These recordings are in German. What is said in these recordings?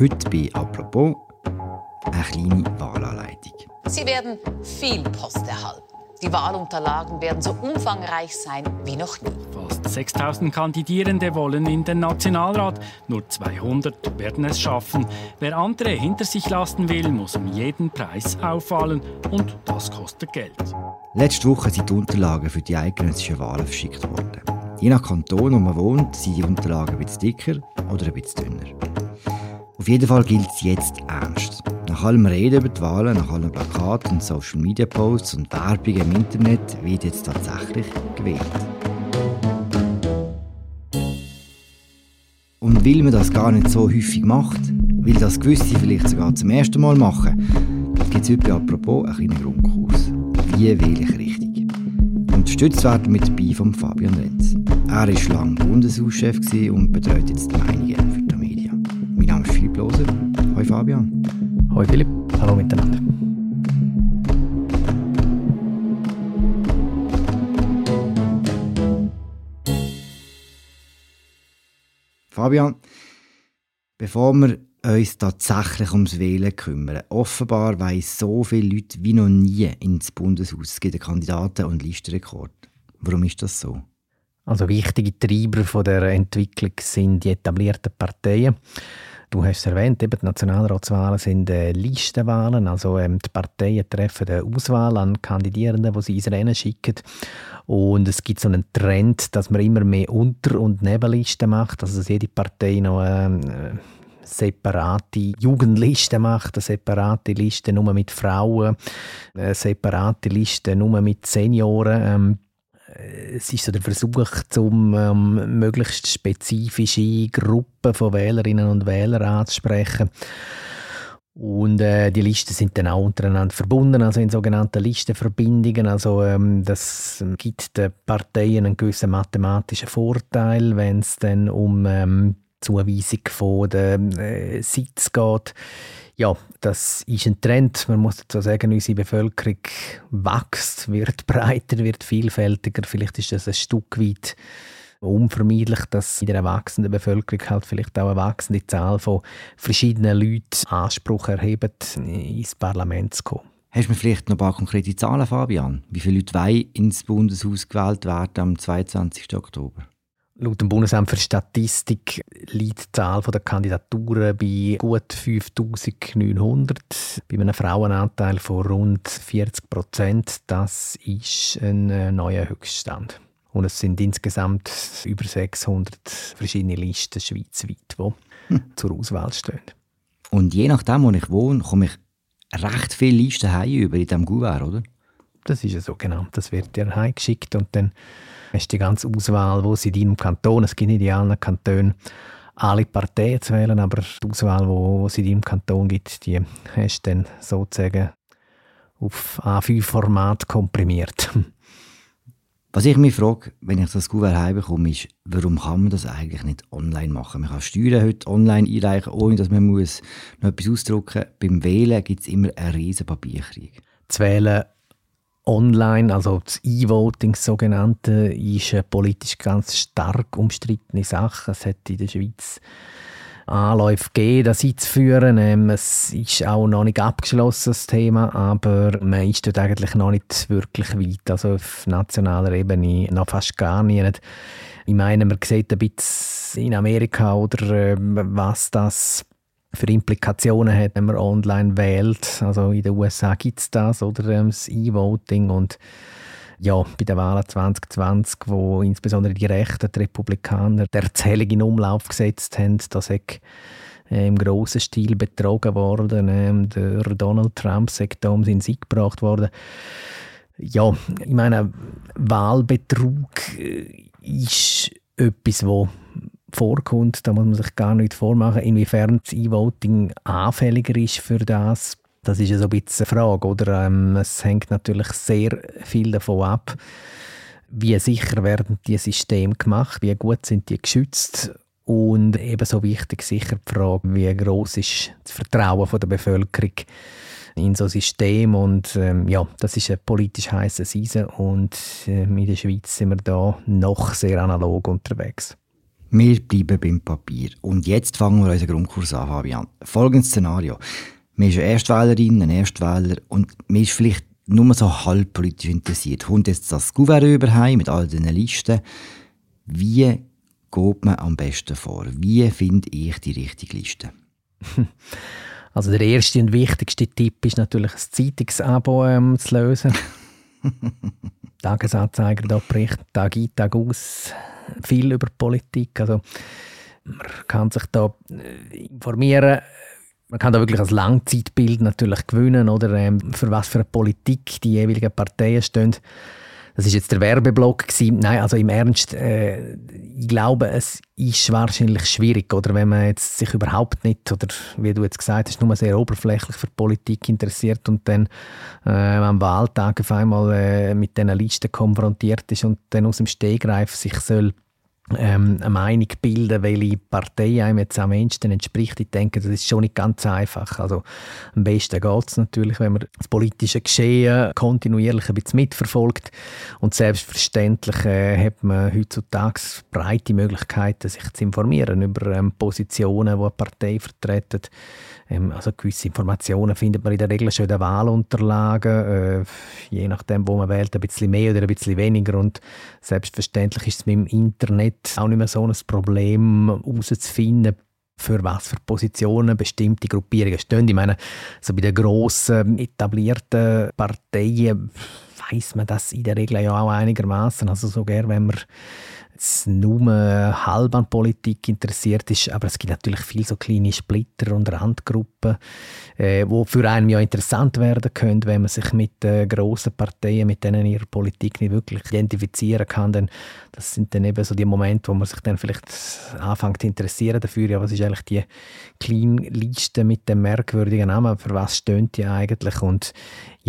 Heute bei «Apropos» eine kleine Wahlanleitung. Sie werden viel Post erhalten. Die Wahlunterlagen werden so umfangreich sein wie noch nie. Fast 6000 Kandidierende wollen in den Nationalrat. Nur 200 werden es schaffen. Wer andere hinter sich lassen will, muss um jeden Preis auffallen. Und das kostet Geld. Letzte Woche sind die Unterlagen für die eidgenössischen Wahlen verschickt worden. Je nach Kanton, wo man wohnt, sind die Unterlagen ein bisschen dicker oder ein bisschen dünner. Auf jeden Fall gilt es jetzt ernst. Nach allem Reden über die Wahlen, nach allen Plakaten Social Media Posts und Werbung im Internet wird jetzt tatsächlich gewählt. Und weil man das gar nicht so häufig macht, weil das gewisse vielleicht sogar zum ersten Mal machen, gibt es heute apropos einen kleinen Grundkurs. Wie wähle ich richtig? Unterstützt werden mit dabei von Fabian Renz. Er war lange Bundeshauschef und betreut jetzt die Meinungen Philipp Loser. Hallo Fabian. Hallo Philipp, hallo miteinander. Fabian, bevor wir uns tatsächlich ums Wählen kümmern, offenbar weiss so viele Leute wie noch nie ins Bundeshaus. Es gibt Kandidaten- und Listenrekord. Warum ist das so? Also wichtige Treiber von der Entwicklung sind die etablierten Parteien. Du hast es erwähnt, eben die Nationalratswahlen sind äh, Listenwahlen, also ähm, die Parteien treffen eine Auswahl an Kandidierenden, die sie ins Rennen schicken. Und es gibt so einen Trend, dass man immer mehr Unter- und Nebenlisten macht, also dass jede Partei noch ähm, äh, separate Jugendlisten macht, eine separate Liste nur mit Frauen, eine separate Liste nur mit Senioren. Ähm, es ist so der Versuch, zum ähm, möglichst spezifische Gruppen von Wählerinnen und Wählern anzusprechen. Und äh, die Listen sind dann auch untereinander verbunden, also in sogenannten Listenverbindungen. Also ähm, das gibt den Parteien einen gewissen mathematischen Vorteil, wenn es dann um ähm, Zuweisung von den äh, Sitz geht ja, das ist ein Trend. Man muss dazu sagen, unsere Bevölkerung wächst, wird breiter, wird vielfältiger. Vielleicht ist das ein Stück weit unvermeidlich, dass in der wachsenden Bevölkerung halt vielleicht auch eine wachsende Zahl von verschiedenen Leuten Anspruch erheben, ins Parlament zu kommen. Hast du mir vielleicht noch ein paar konkrete Zahlen, Fabian? Wie viele Leute wollen ins Bundeshaus gewählt werden am 22. Oktober? Laut dem Bundesamt für Statistik liegt die Zahl der Kandidaturen bei gut 5900, bei einem Frauenanteil von rund 40 Prozent. Das ist ein äh, neuer Höchststand. Und es sind insgesamt über 600 verschiedene Listen schweizweit, die hm. zur Auswahl stehen. Und je nachdem, wo ich wohne, komme ich recht viele Listen über in diesem Gouverne, oder? Das ist ja so, genau. Das wird dir heimgeschickt und dann hast die ganze Auswahl, wo sie in deinem Kanton, es gibt nicht in allen Kantonen, alle Parteien zu wählen, aber die Auswahl, wo, wo es in deinem Kanton gibt, die hast du dann sozusagen auf A5-Format komprimiert. Was ich mich frage, wenn ich das Gouverne heimbekomme, ist, warum kann man das eigentlich nicht online machen? Man kann Steuern heute online einreichen, ohne dass man muss noch etwas ausdrucken muss. Beim Wählen gibt es immer einen riesen Papierkrieg. Das Wählen online, also das E-Voting sogenannte, ist eine politisch ganz stark umstrittene Sache. Es hat in der Schweiz Anläufe gegeben, das einzuführen. Ähm, es ist auch noch nicht abgeschlossen, das Thema, aber man ist dort eigentlich noch nicht wirklich weit. Also auf nationaler Ebene noch fast gar nicht. Ich meine, man sieht ein bisschen in Amerika oder äh, was das für Implikationen hat, wenn man online wählt. Also in den USA gibt es das oder ähm, das E-Voting und ja, bei den Wahlen 2020, wo insbesondere die Rechten, die Republikaner, der Erzählung in Umlauf gesetzt haben, dass ich äh, im grossen Stil betrogen worden. Ähm, der Donald Trump sagt da um seinen Sieg gebracht worden. Ja, ich meine, Wahlbetrug äh, ist etwas, wo vorkommt, da muss man sich gar nicht vormachen, inwiefern das E-Voting anfälliger ist für das. Das ist ja so ein bisschen eine Frage, oder? Ähm, es hängt natürlich sehr viel davon ab, wie sicher werden die Systeme gemacht, wie gut sind die geschützt und ebenso wichtig sicher die Frage, wie groß ist das Vertrauen der Bevölkerung in so ein System und ähm, ja, das ist ein politisch heißes Eisen und äh, in der Schweiz sind wir da noch sehr analog unterwegs. Wir bleiben beim Papier. Und jetzt fangen wir unseren Grundkurs an, Fabian. Folgendes Szenario. Man ist eine Erstwählerin, ein Erstwähler und man ist vielleicht nur so halb politisch interessiert. Kommt jetzt das Gouverneur überheim mit all diesen Listen. Wie geht man am besten vor? Wie finde ich die richtige Liste? Also der erste und wichtigste Tipp ist natürlich, ein Zeitungsabo ähm, zu lösen. Tagesanzeiger da berichtet Tag ein, Tag aus viel über Politik. Also man kann sich da äh, informieren. Man kann da wirklich als Langzeitbild natürlich gewinnen, oder ähm, für was für eine Politik die jeweiligen Parteien stehen. Das ist jetzt der Werbeblock gewesen. Nein, also im Ernst, äh, ich glaube, es ist wahrscheinlich schwierig, oder wenn man jetzt sich überhaupt nicht, oder wie du jetzt gesagt hast, nur sehr oberflächlich für Politik interessiert und dann äh, am Wahltag auf einmal äh, mit diesen Listen konfrontiert ist und dann aus dem Stegreif sich soll ähm, eine Meinung bilden, welche Partei einem jetzt am ehesten entspricht. Ich denke, das ist schon nicht ganz einfach. Also am besten geht es natürlich, wenn man das politische Geschehen kontinuierlich ein bisschen mitverfolgt. Und selbstverständlich äh, hat man heutzutage breite Möglichkeiten, sich zu informieren über ähm, Positionen, die eine Partei vertreten. Ähm, also gewisse Informationen findet man in der Regel schon in den Wahlunterlagen, äh, je nachdem, wo man wählt, ein bisschen mehr oder ein bisschen weniger. Und selbstverständlich ist es mit dem Internet auch nicht mehr so ein Problem, herauszufinden, für was für Positionen bestimmte Gruppierungen stehen. Ich meine, so bei den grossen etablierten Parteien weiß man das in der Regel ja auch einigermaßen. Also sogar wenn man nur halb an Politik interessiert ist, aber es gibt natürlich viele so kleine Splitter und Randgruppen, äh, wo für einen ja interessant werden können, wenn man sich mit äh, großen Parteien, mit denen ihre Politik nicht wirklich identifizieren kann. Denn das sind dann eben so die Momente, wo man sich dann vielleicht anfängt zu interessieren dafür, ja, was ist eigentlich die kleine Liste mit dem merkwürdigen Namen, für was stöhnt die eigentlich? Und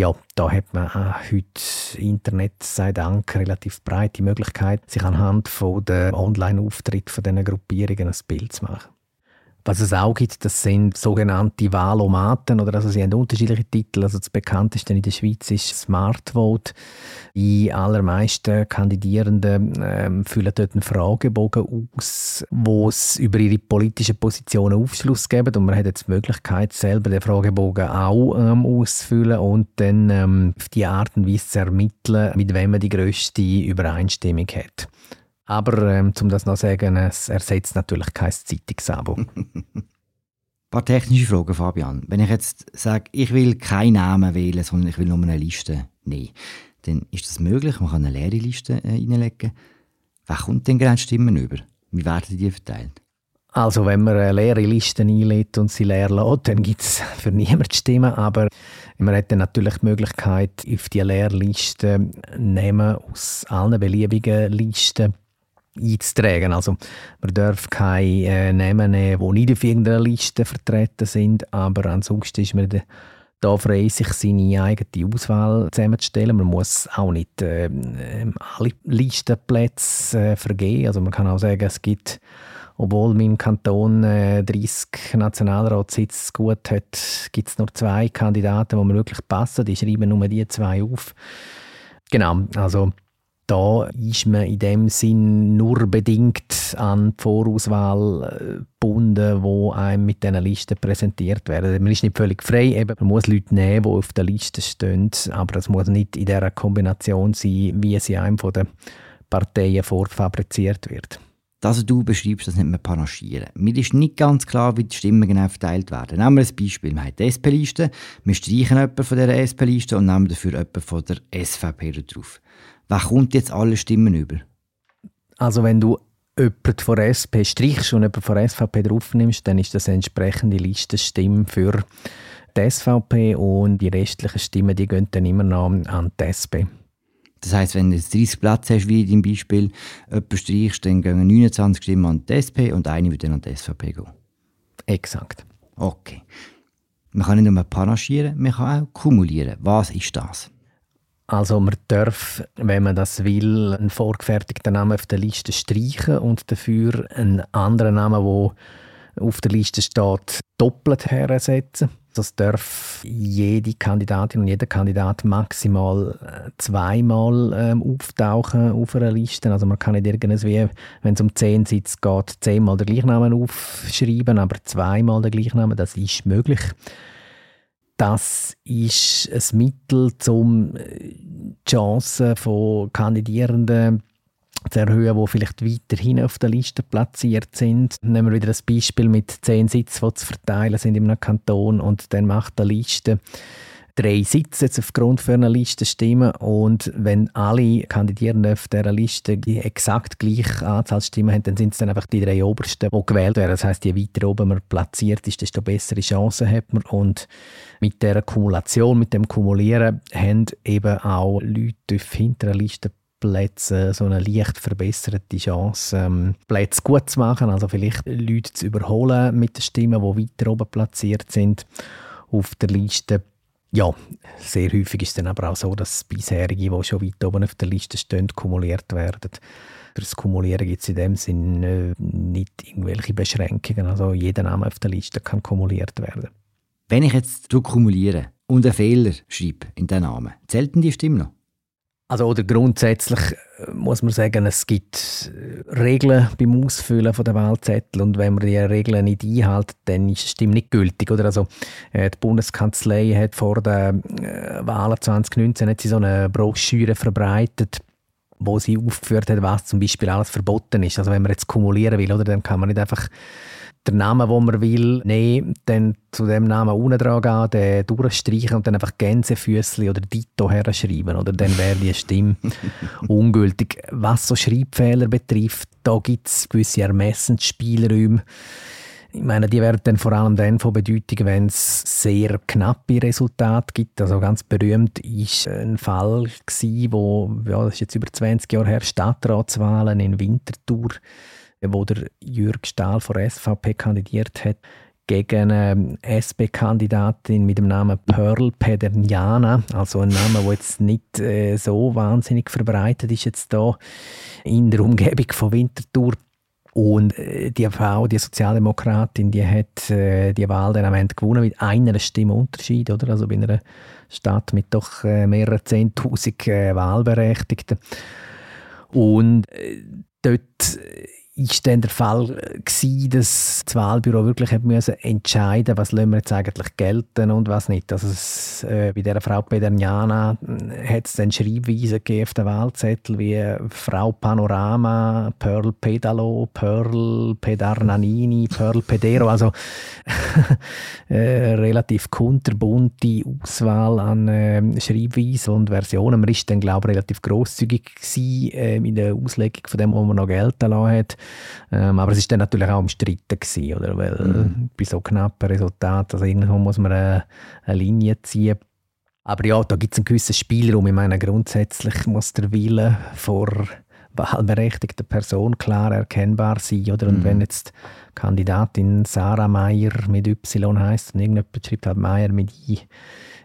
ja, da hat man auch heute Internet sei Dank relativ breite Möglichkeit, sich anhand von der Online-Auftritt von diesen Gruppierungen ein Bild zu machen. Was es auch gibt, das sind sogenannte Wahlomaten, oder also sie haben unterschiedliche Titel. Also das bekannteste in der Schweiz ist Smart Vote. Die allermeisten Kandidierenden ähm, füllen dort einen Fragebogen aus, wo es über ihre politischen Positionen Aufschluss geben. Und man hat jetzt die Möglichkeit, selber den Fragebogen auch ähm, auszufüllen und dann ähm, auf die Art und Weise zu ermitteln, mit wem man die grösste Übereinstimmung hat. Aber ähm, um das noch zu sagen, es ersetzt natürlich kein Zeitungsabo. Ein paar technische Fragen, Fabian. Wenn ich jetzt sage, ich will keinen Namen wählen, sondern ich will nur eine Liste nehmen, dann ist das möglich. Man kann eine leere Liste äh, reinlegen. Wer kommt denn gerade Stimmen über? Wie werden die verteilt? Also wenn man eine leere Liste einlädt und sie leer lässt, dann gibt es für niemanden Stimmen, aber man hat dann natürlich die Möglichkeit, auf die Leerliste nehmen aus allen beliebigen Listen einzutragen. Also man darf keine äh, Namen nehmen, die nicht auf irgendeiner Liste vertreten sind, aber ansonsten ist man da frei, sich seine eigene Auswahl zusammenzustellen. Man muss auch nicht äh, alle Listenplätze äh, vergeben. Also man kann auch sagen, es gibt, obwohl mein Kanton äh, 30 Nationalratssitze gut hat, gibt es nur zwei Kandidaten, die mir wirklich passen. Die schreiben nur die zwei auf. Genau, also da ist man in dem Sinn nur bedingt an die Vorauswahl äh, gebunden, wo einem mit diesen Listen präsentiert werden. Man ist nicht völlig frei, eben, man muss Leute nehmen, die auf der Liste stehen, aber es muss nicht in dieser Kombination sein, wie sie einem von den Parteien vorfabriziert wird. Das, was du beschreibst, das nennt man Panaschieren. Mir ist nicht ganz klar, wie die Stimmen genau verteilt werden. Nehmen wir ein Beispiel. Wir haben die SP-Liste, wir streichen jemanden von dieser SP-Liste und nehmen dafür jemanden von der SVP drauf. Wer kommt jetzt alle Stimmen über? Also wenn du jemanden von SP strichst und jemanden von SVP draufnimmst, dann ist das eine entsprechende Listenstimme für die SVP und die restlichen Stimmen die gehen dann immer noch an die SP. Das heisst, wenn du jetzt 30 Plätze hast, wie in deinem Beispiel, jemanden streichst, dann gehen 29 Stimmen an die SP und eine wird dann an die SVP gehen. Exakt. Okay. Man kann nicht nur panaschieren, man kann auch kumulieren. Was ist das? Also man darf, wenn man das will, einen vorgefertigten Namen auf der Liste streichen und dafür einen anderen Namen, der auf der Liste steht, doppelt hersetzen. Das darf jede Kandidatin und jeder Kandidat maximal äh, zweimal ähm, auftauchen auf einer Liste. Also man kann nicht irgendwie, wenn es um zehn Sitze geht, zehnmal den gleichen Namen aufschreiben, aber zweimal den gleichen Namen, das ist möglich. Das ist ein Mittel, um äh, die Chancen von Kandidierenden zu erhöhen, die vielleicht weiterhin auf der Liste platziert sind. Nehmen wir wieder das Beispiel mit zehn Sitzen, die zu verteilen sind in einem Kanton und dann macht der Liste drei Sitze aufgrund für eine Liste stimmen und wenn alle Kandidierenden auf dieser Liste die exakt gleiche Anzahl Stimmen haben, dann sind es dann einfach die drei Obersten, die gewählt werden. Das heißt, je weiter oben man platziert ist, desto bessere Chancen hat man und mit der Kumulation, mit dem Kumulieren haben eben auch Leute auf hinteren Listen Plätzen so eine leicht verbesserte Chance, ähm, Plätze gut zu machen, also vielleicht Leute zu überholen mit den Stimmen, die weiter oben platziert sind auf der Liste. Ja, sehr häufig ist es dann aber auch so, dass bisherige, die schon weit oben auf der Liste stehen, kumuliert werden. Für das Kumulieren gibt es in dem Sinne nicht irgendwelche Beschränkungen. Also jeder Name auf der Liste kann kumuliert werden. Wenn ich jetzt kumuliere und einen Fehler schreibe in den Namen, zählt denn die Stimme noch? Also oder grundsätzlich äh, muss man sagen, es gibt äh, Regeln beim Ausfüllen von der Wahlzettel und wenn man die Regeln nicht einhält, dann ist die Stimme nicht gültig. Oder? Also, äh, die Bundeskanzlei hat vor den Wahlen 2019 hat sie so eine Broschüre verbreitet, wo sie aufgeführt hat, was zum Beispiel alles verboten ist. Also wenn man jetzt kumulieren will, oder, dann kann man nicht einfach den Namen, den man will, nehmen, dann zu dem Namen unten dran gehen, den durchstreichen und dann einfach Gänsefüßchen oder Dito herschreiben. Oder dann wäre die Stimme ungültig. Was so Schreibfehler betrifft, da gibt es gewisse Ermessensspielräume. Ich meine, die werden dann vor allem dann von Bedeutung, wenn es sehr knappe Resultate gibt. Also ganz berühmt ist ein Fall gewesen, wo, ja, das ist jetzt über 20 Jahre her, Stadtratswahlen in Winterthur wo der Jürg Stahl von der SVP kandidiert hat, gegen eine SP-Kandidatin mit dem Namen Pearl Pederniana, also ein Name, der jetzt nicht äh, so wahnsinnig verbreitet ist jetzt da in der Umgebung von Winterthur. Und äh, die Frau, die Sozialdemokratin, die hat äh, die Wahl dann am Ende gewonnen mit einer Stimme Unterschied, oder? Also bei einer Stadt mit doch äh, mehreren Zehntausend äh, Wahlberechtigten. Und äh, dort ist dann der Fall gewesen, dass das Wahlbüro wirklich hat müssen entscheiden was wir jetzt eigentlich gelten und was nicht. Also es, äh, bei der Frau Pederniana äh, hat es dann Schreibweisen auf den Wahlzettel wie Frau Panorama, Pearl Pedalo, Pearl Pedarnanini, Pearl Pedero, also äh, relativ kunterbunte Auswahl an äh, Schreibweisen und Versionen. Man war dann, glaube ich, relativ grosszügig gewesen, äh, in der Auslegung von dem, was man noch gelten lassen hat. Ähm, aber es ist dann natürlich auch umstritten gewesen, oder? Weil mhm. bei so knappen Resultaten, also irgendwo muss man eine, eine Linie ziehen. Aber ja, da gibt es einen gewissen Spielraum. Ich meine, grundsätzlich muss der Wille vor wahlberechtigter Person klar erkennbar sein. Oder? Und mhm. wenn jetzt Kandidatin Sarah Meier mit Y heißt und irgendjemand schreibt halt Meier mit I,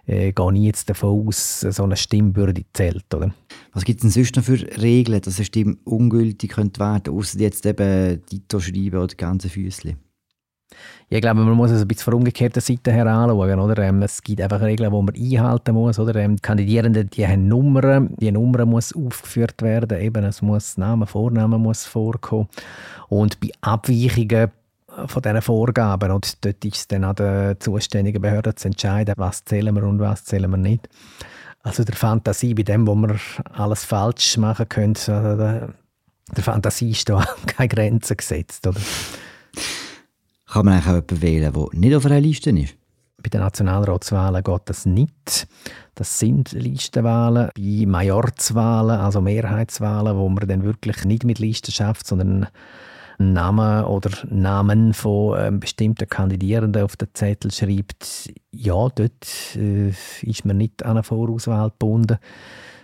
äh, gehe ich jetzt davon aus, so eine Stimmbürde zählt. Oder? Was gibt es denn sonst noch für Regeln, dass eine Stimme ungültig könnte werden könnte, außer jetzt eben Dito schreiben oder ganze Füßchen? Ja, ich glaube, man muss es ein bisschen von umgekehrter Seite her anschauen. Oder? Ähm, es gibt einfach Regeln, die man einhalten muss. Oder? Ähm, die Kandidierenden die haben Nummern. Die Nummer muss aufgeführt werden. Eben, es muss Name, Vorname muss vorkommen. Und bei Abweichungen von diesen Vorgaben. Und dort ist es dann an der zuständigen Behörde zu entscheiden, was zählen wir und was zählen wir nicht. Also der Fantasie, bei dem, wo wir alles falsch machen können, der, Fantasie ist da keine Grenzen gesetzt. Oder? Kann man eigentlich auch jemanden wählen, der nicht auf einer Liste ist? Bei den Nationalratswahlen geht das nicht. Das sind Listenwahlen. Bei Majorzwahlen, also Mehrheitswahlen, wo man dann wirklich nicht mit Listen schafft, sondern Namen oder Namen von ähm, bestimmten Kandidierenden auf den Zettel schreibt, ja, dort äh, ist man nicht an eine Vorauswahl gebunden.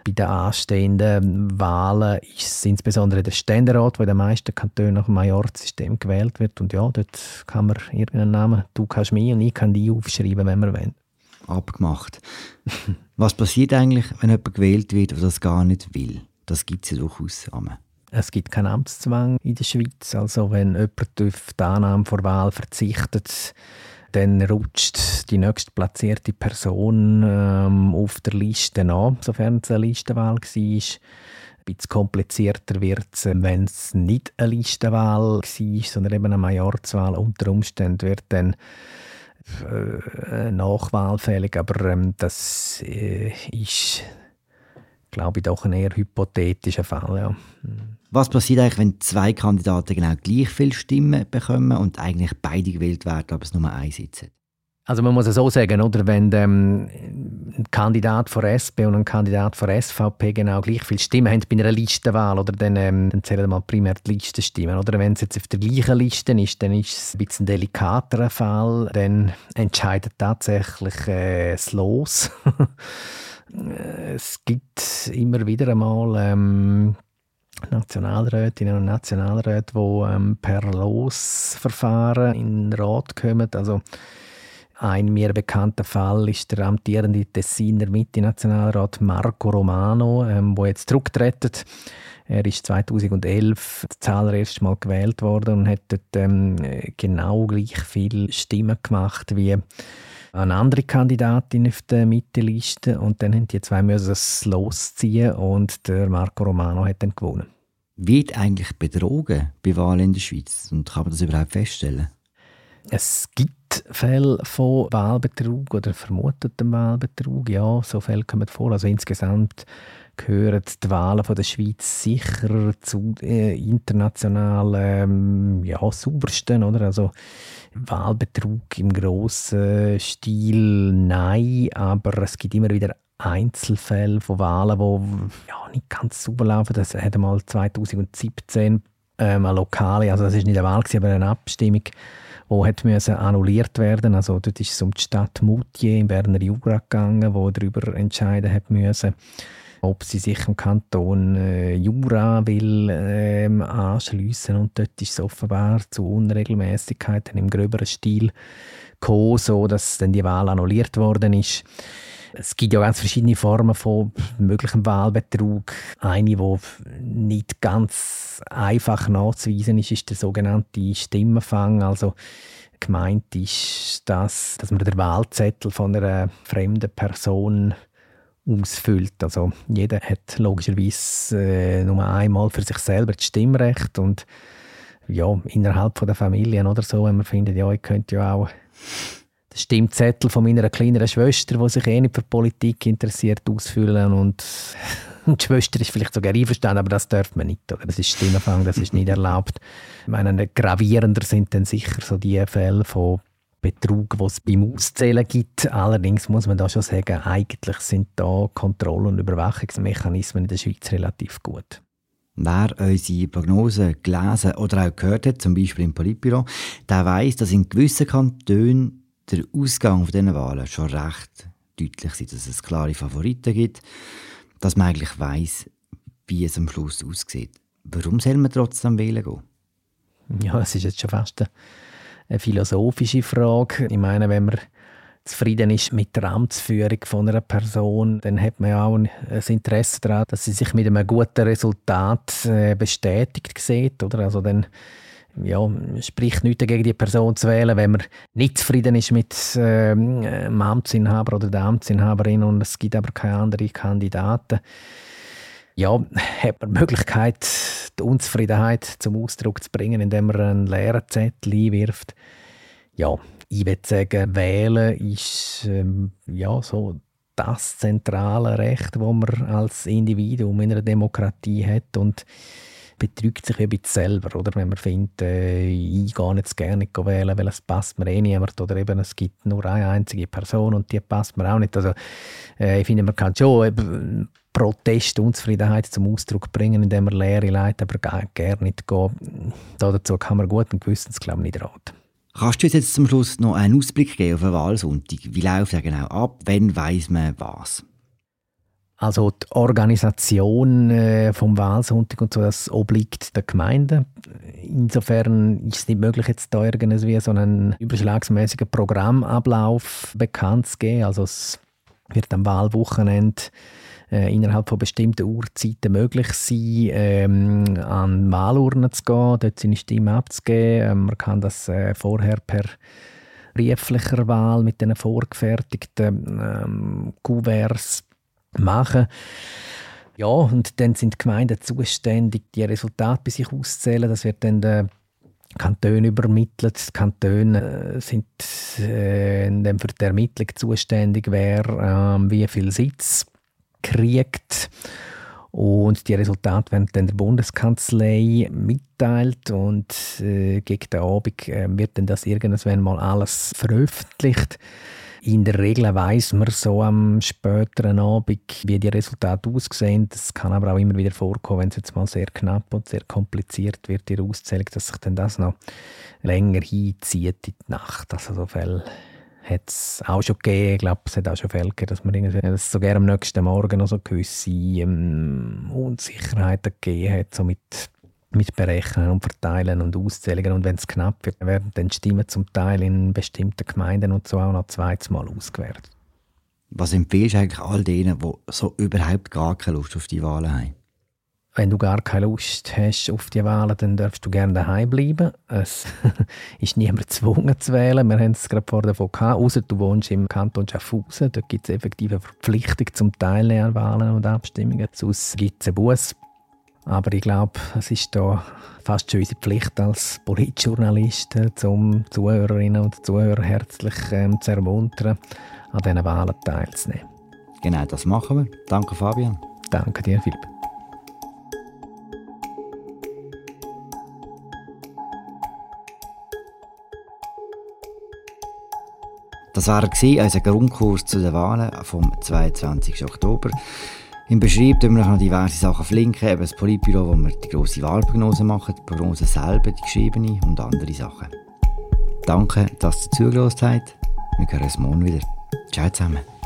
Bei den anstehenden Wahlen ist es insbesondere der Ständerat, der in den meisten Kantonen nach dem Majorsystem gewählt wird. Und ja, dort kann man irgendeinen Namen, du kannst mich und ich kann die aufschreiben, wenn wir wollen. Abgemacht. Was passiert eigentlich, wenn jemand gewählt wird, der das gar nicht will? Das gibt es ja durchaus. Einmal. Es gibt keinen Amtszwang in der Schweiz. Also wenn jemand auf die Annahme vor Wahl verzichtet, dann rutscht die nächst platzierte Person ähm, auf der Liste an, sofern es eine Listenwahl war. Ein bisschen komplizierter wird es, wenn es nicht eine Listenwahl war, sondern eben eine Majorzwahl. Unter Umständen wird dann äh, Nachwahl fällig, aber ähm, das äh, ist, glaube ich, doch ein eher hypothetischer Fall. Ja. Was passiert eigentlich, wenn zwei Kandidaten genau gleich viele Stimmen bekommen und eigentlich beide gewählt werden, aber es nur ein Sitz hat? Also man muss es so sagen, oder? wenn ähm, ein Kandidat von SP und ein Kandidat von SVP genau gleich viele Stimmen haben bei einer Listenwahl, oder dann, ähm, dann zählen mal primär die Listenstimmen. Oder wenn es jetzt auf der gleichen Liste ist, dann ist es ein bisschen ein delikaterer Fall. Dann entscheidet tatsächlich äh, das Los. es gibt immer wieder einmal ähm, Nationalrätinnen und Nationalräte, die ähm, per Losverfahren in den Rat kommen. Also ein mir bekannter Fall ist der amtierende Tessiner Mitte-Nationalrat Marco Romano, ähm, wo jetzt zurücktritt. Er ist 2011 das allererste Mal gewählt worden und hat dort, ähm, genau gleich viele Stimmen gemacht wie eine andere Kandidatin auf der Mitteliste und dann haben die zwei müssen es losziehen und der Marco Romano hat dann gewonnen. Wird eigentlich betrogen bei Wahlen in der Schweiz und kann man das überhaupt feststellen? Es gibt Fälle von Wahlbetrug oder vermutetem Wahlbetrug. Ja, so Fälle kommen vor. Also insgesamt gehören die Wahlen von der Schweiz sicher zu äh, international ähm, ja, saubersten. Oder? Also Wahlbetrug im grossen Stil, nein, aber es gibt immer wieder Einzelfälle von Wahlen, die ja, nicht ganz sauber laufen. Das hat mal 2017 ähm, eine lokale, also das ist nicht eine Wahl, aber eine Abstimmung die hat annulliert werden. Also dort ist es um die Stadt Moutier im Berner Jura gegangen, wo darüber entscheiden müssen, ob sie sich im Kanton äh, Jura will ähm, anschliessen und dort ist es offenbar zu Unregelmäßigkeiten im gröberen Stil gekommen, so dass dann die Wahl annulliert worden ist. Es gibt ja ganz verschiedene Formen von möglichem Wahlbetrug. Eine, die nicht ganz einfach nachzuweisen ist, ist der sogenannte Stimmenfang. Also gemeint ist, dass, dass man den Wahlzettel von einer fremden Person ausfüllt. Also jeder hat logischerweise äh, nur einmal für sich selber das Stimmrecht und ja, innerhalb von der Familien oder so, wenn man findet, ja, ich könnte ja auch den Stimmzettel von meiner kleineren Schwester, die sich eh nicht für Politik interessiert, ausfüllen und die Schwester ist vielleicht sogar einverstanden, aber das darf man nicht. Oder? Das ist Stimmenfang, das ist nicht erlaubt. Ich meine, gravierender sind dann sicher so die Fälle von Betrug, die es beim Auszählen gibt. Allerdings muss man da schon sagen, eigentlich sind da Kontroll- und Überwachungsmechanismen in der Schweiz relativ gut. Wer unsere Prognosen gelesen oder auch gehört hat, zum Beispiel im Politbüro, der weiß, dass in gewissen Kantonen der Ausgang dieser Wahlen schon recht deutlich ist, dass es klare Favoriten gibt, dass man eigentlich weiß, wie es am Schluss aussieht. Warum soll man trotzdem wählen gehen? Ja, es ist jetzt schon fast eine philosophische Frage. Ich meine, wenn man zufrieden ist mit der Amtsführung von einer Person, dann hat man ja auch ein Interesse daran, dass sie sich mit einem guten Resultat äh, bestätigt sieht. Oder? Also dann ja, spricht nichts dagegen, die Person zu wählen, wenn man nicht zufrieden ist mit äh, dem Amtsinhaber oder der Amtsinhaberin und es gibt aber keine anderen Kandidaten. Ja, hat man die Möglichkeit, die Unzufriedenheit zum Ausdruck zu bringen, indem man einen leeren Zettel einwirft. Ja, ich würde sagen, wählen ist ähm, ja, so das zentrale Recht, das man als Individuum in einer Demokratie hat und betrügt sich ein bisschen selber, oder? wenn man findet, äh, ich gehe nicht gerne wählen, weil es passt mir eh niemand oder eben es gibt nur eine einzige Person und die passt mir auch nicht. Also äh, ich finde, man kann schon äh, Protest, Unzufriedenheit zum Ausdruck bringen, indem man leere Leute aber gerne nicht gehen. Dazu kann man gut und Gewissens glaube ich, nicht raten. Kannst du jetzt zum Schluss noch einen Ausblick geben auf den Wahlsonntag? Wie läuft er genau ab? Wann weiß man was? Also die Organisation äh, vom Wahlsonntag und so, das obliegt der Gemeinde. Insofern ist es nicht möglich, jetzt da irgendwie so einen überschlagsmäßigen Programmablauf bekannt zu geben. Also es wird am Wahlwochenende äh, innerhalb von bestimmten Uhrzeiten möglich sein, ähm, an Wahlurnen zu gehen, dort seine Stimme abzugeben. Ähm, man kann das äh, vorher per brieflicher Wahl mit den vorgefertigten ähm, Kuverts machen. Ja, und dann sind die Gemeinden zuständig, die Resultate bei sich auszählen. Das wird dann der Kantone übermittelt. Die Kantone äh, sind äh, für die Ermittlung zuständig, wer äh, wie viel Sitz kriegt. Und die Resultate werden dann der Bundeskanzlei mitteilt und äh, gegen den Abend äh, wird dann das irgendwann mal alles veröffentlicht. In der Regel weiß man so am späteren Abend, wie die Resultate aussehen. Das kann aber auch immer wieder vorkommen, wenn es jetzt mal sehr knapp und sehr kompliziert wird, die Auszählung, dass sich dann das noch länger hinzieht in die Nacht. Also so Fälle hat es auch schon gegeben. Ich glaube, es hat auch schon Fälle gegeben, dass man das sogar am nächsten Morgen noch so gewisse ähm, Unsicherheiten gegeben hat, so mit mit Berechnen und Verteilen und Auszählungen. Und wenn es knapp wird, werden dann Stimmen zum Teil in bestimmten Gemeinden und so auch noch zweites Mal ausgewertet. Was empfiehlst du eigentlich all denen, die so überhaupt gar keine Lust auf die Wahlen haben? Wenn du gar keine Lust hast auf die Wahlen, dann darfst du gerne daheim bleiben. Es ist niemand gezwungen zu wählen. Wir haben es gerade vor davon gehabt. Außer du wohnst im Kanton Schaffhausen. Dort gibt es effektiv eine Verpflichtung zum Teilnehmen an Wahlen und Abstimmungen. Sonst gibt es einen Bus aber ich glaube, es ist da fast schon unsere Pflicht als Politjournalisten, um Zuhörerinnen und Zuhörer herzlich ähm, zu ermuntern, an diesen Wahlen teilzunehmen. Genau, das machen wir. Danke, Fabian. Danke dir, Philipp. Das war unser Grundkurs zu den Wahlen vom 22. Oktober. Im Beschrieb tun wir noch diverse Sachen verlinken, eben das Politbüro, wo wir die grosse Wahlprognose machen, die Prognose selber, die geschriebene und andere Sachen. Danke, dass ihr zugelassen habt. Wir hören uns morgen wieder. Ciao zusammen.